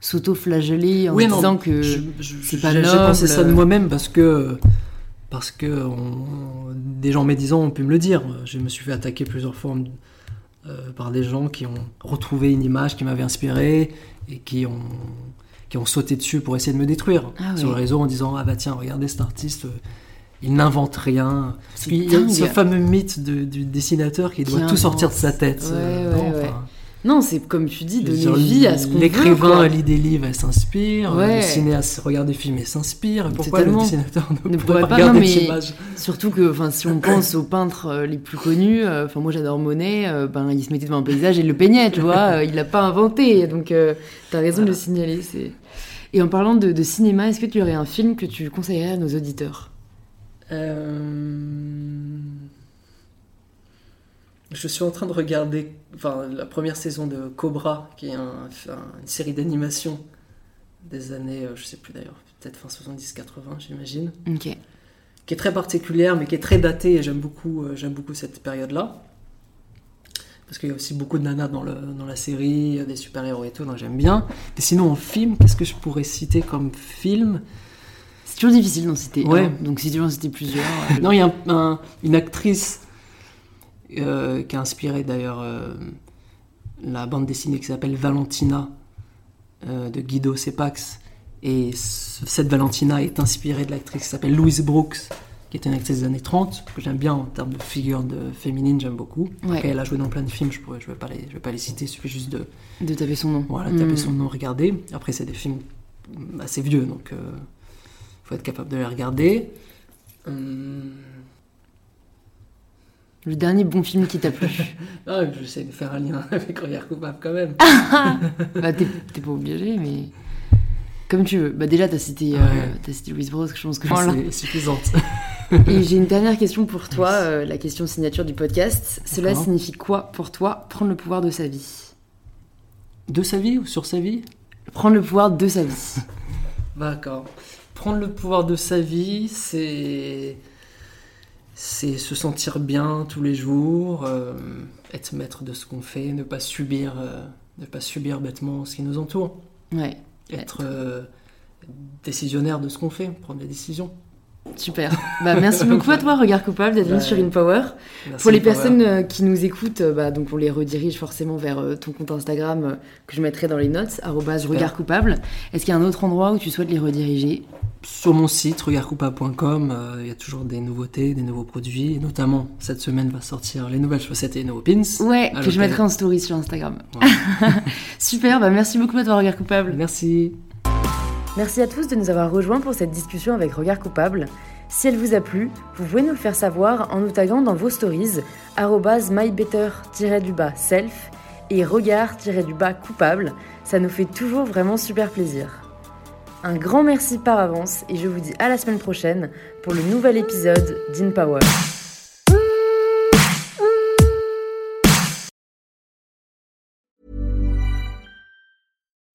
s'auto-flageller en Oui, se non, disant que c'est j'ai- pas J'ai noble. pensé ça de moi-même parce que parce que on- des gens médisants ont pu me le dire. Je me suis fait attaquer plusieurs fois euh, par des gens qui ont retrouvé une image qui m'avait inspiré et qui ont qui ont sauté dessus pour essayer de me détruire Ah sur le réseau en disant ah bah tiens regardez cet artiste euh, il n'invente rien. il y a ce fameux mythe de- du dessinateur qui Qui doit tout sortir de sa tête. Ouais, Euh, ouais, non, ouais. enfin, Non, c'est comme tu dis, donner vie à ce qu'on veut. L'écrivain lit des livres, elle s'inspire. Ouais. Le cinéaste regarde des films et s'inspire. Pourquoi le dessinateur ne, Ne pourrait pourrait pas pas, regarder non, des mais- images Surtout que, enfin, si on pense aux peintres euh, les plus connus, euh, enfin moi j'adore Monet, euh, ben il se mettait devant un paysage et il le peignait, tu vois, il l'a pas inventé, donc euh, t'as raison de le signaler. C'est. Et en parlant de, de cinéma, est-ce que tu aurais un film que tu conseillerais à nos auditeurs? Euh, Je suis en train de regarder enfin, la première saison de Cobra, qui est un- un- une série d'animation des années, euh, je sais plus d'ailleurs, peut-être fin 70-80, j'imagine. Qui est très particulière, mais qui est très datée, et j'aime beaucoup, euh, j'aime beaucoup cette période-là. Parce qu'il y a aussi beaucoup de nanas dans, le, dans la série, des super-héros et tout, donc j'aime bien. Et sinon, en film, qu'est-ce que je pourrais citer comme film? C'est toujours difficile d'en citer Ouais. un, donc si tu veux en citer plusieurs. euh, Non, il y a un- un- une actrice euh, qui a inspiré d'ailleurs euh, la bande dessinée qui s'appelle Valentina euh, de Guido Cepax. Et ce- cette Valentina est inspirée de l'actrice qui s'appelle Louise Brooks, qui était une actrice des années 30, que j'aime bien en termes de figure de féminine, j'aime beaucoup. Ouais. Après, elle a joué dans plein de films, je ne je vais, pas les- je vais pas les citer, il suffit juste de de taper son nom. voilà, taper Mm. son nom, regarder. Après, c'est des films assez vieux, donc il faut être capable de les regarder. Hum, Le dernier bon film qui t'a plu. Ah, j'essaie de faire un lien avec Regard coupable quand même. bah t'es pas obligé, mais. Comme tu veux. Bah déjà, t'as cité, euh, Ouais. t'as cité Louise Bros, je pense que C'est suffisante. Et j'ai une dernière question pour toi, euh, la question signature du podcast. Cela signifie quoi pour toi prendre le pouvoir de sa vie? De sa vie ou sur sa vie? Prendre le pouvoir de sa vie. D'accord. Prendre le pouvoir de sa vie, c'est c'est se sentir bien tous les jours, euh, être maître de ce qu'on fait, ne pas subir, euh, ne pas subir bêtement ce qui nous entoure, Ouais, être euh, décisionnaire de ce qu'on fait, prendre des décisions. Super. Bah, merci beaucoup à toi, Regard Coupable, d'être venu Ouais. sur InPower. Merci, Pour les personnes euh, qui nous écoutent, euh, bah, donc on les redirige forcément vers euh, ton compte Instagram euh, que je mettrai dans les notes, regard coupable. Est-ce qu'il y a un autre endroit où tu souhaites les rediriger? Sur mon site regardcoupable.com, il y a toujours des nouveautés, des nouveaux produits, et notamment cette semaine va sortir les nouvelles chaussettes et les nouveaux pins. Ouais, que je mettrai en story sur Instagram. Super, bah merci beaucoup à toi, Regard Coupable. Merci. Merci à tous de nous avoir rejoints pour cette discussion avec Regard Coupable. Si elle vous a plu, vous pouvez nous le faire savoir en nous taguant dans vos stories arrobase mybetter-du-bas self et regard-du-bas coupable. Ça nous fait toujours vraiment super plaisir. Un grand merci par avance et je vous dis à la semaine prochaine pour le nouvel épisode d'InPower.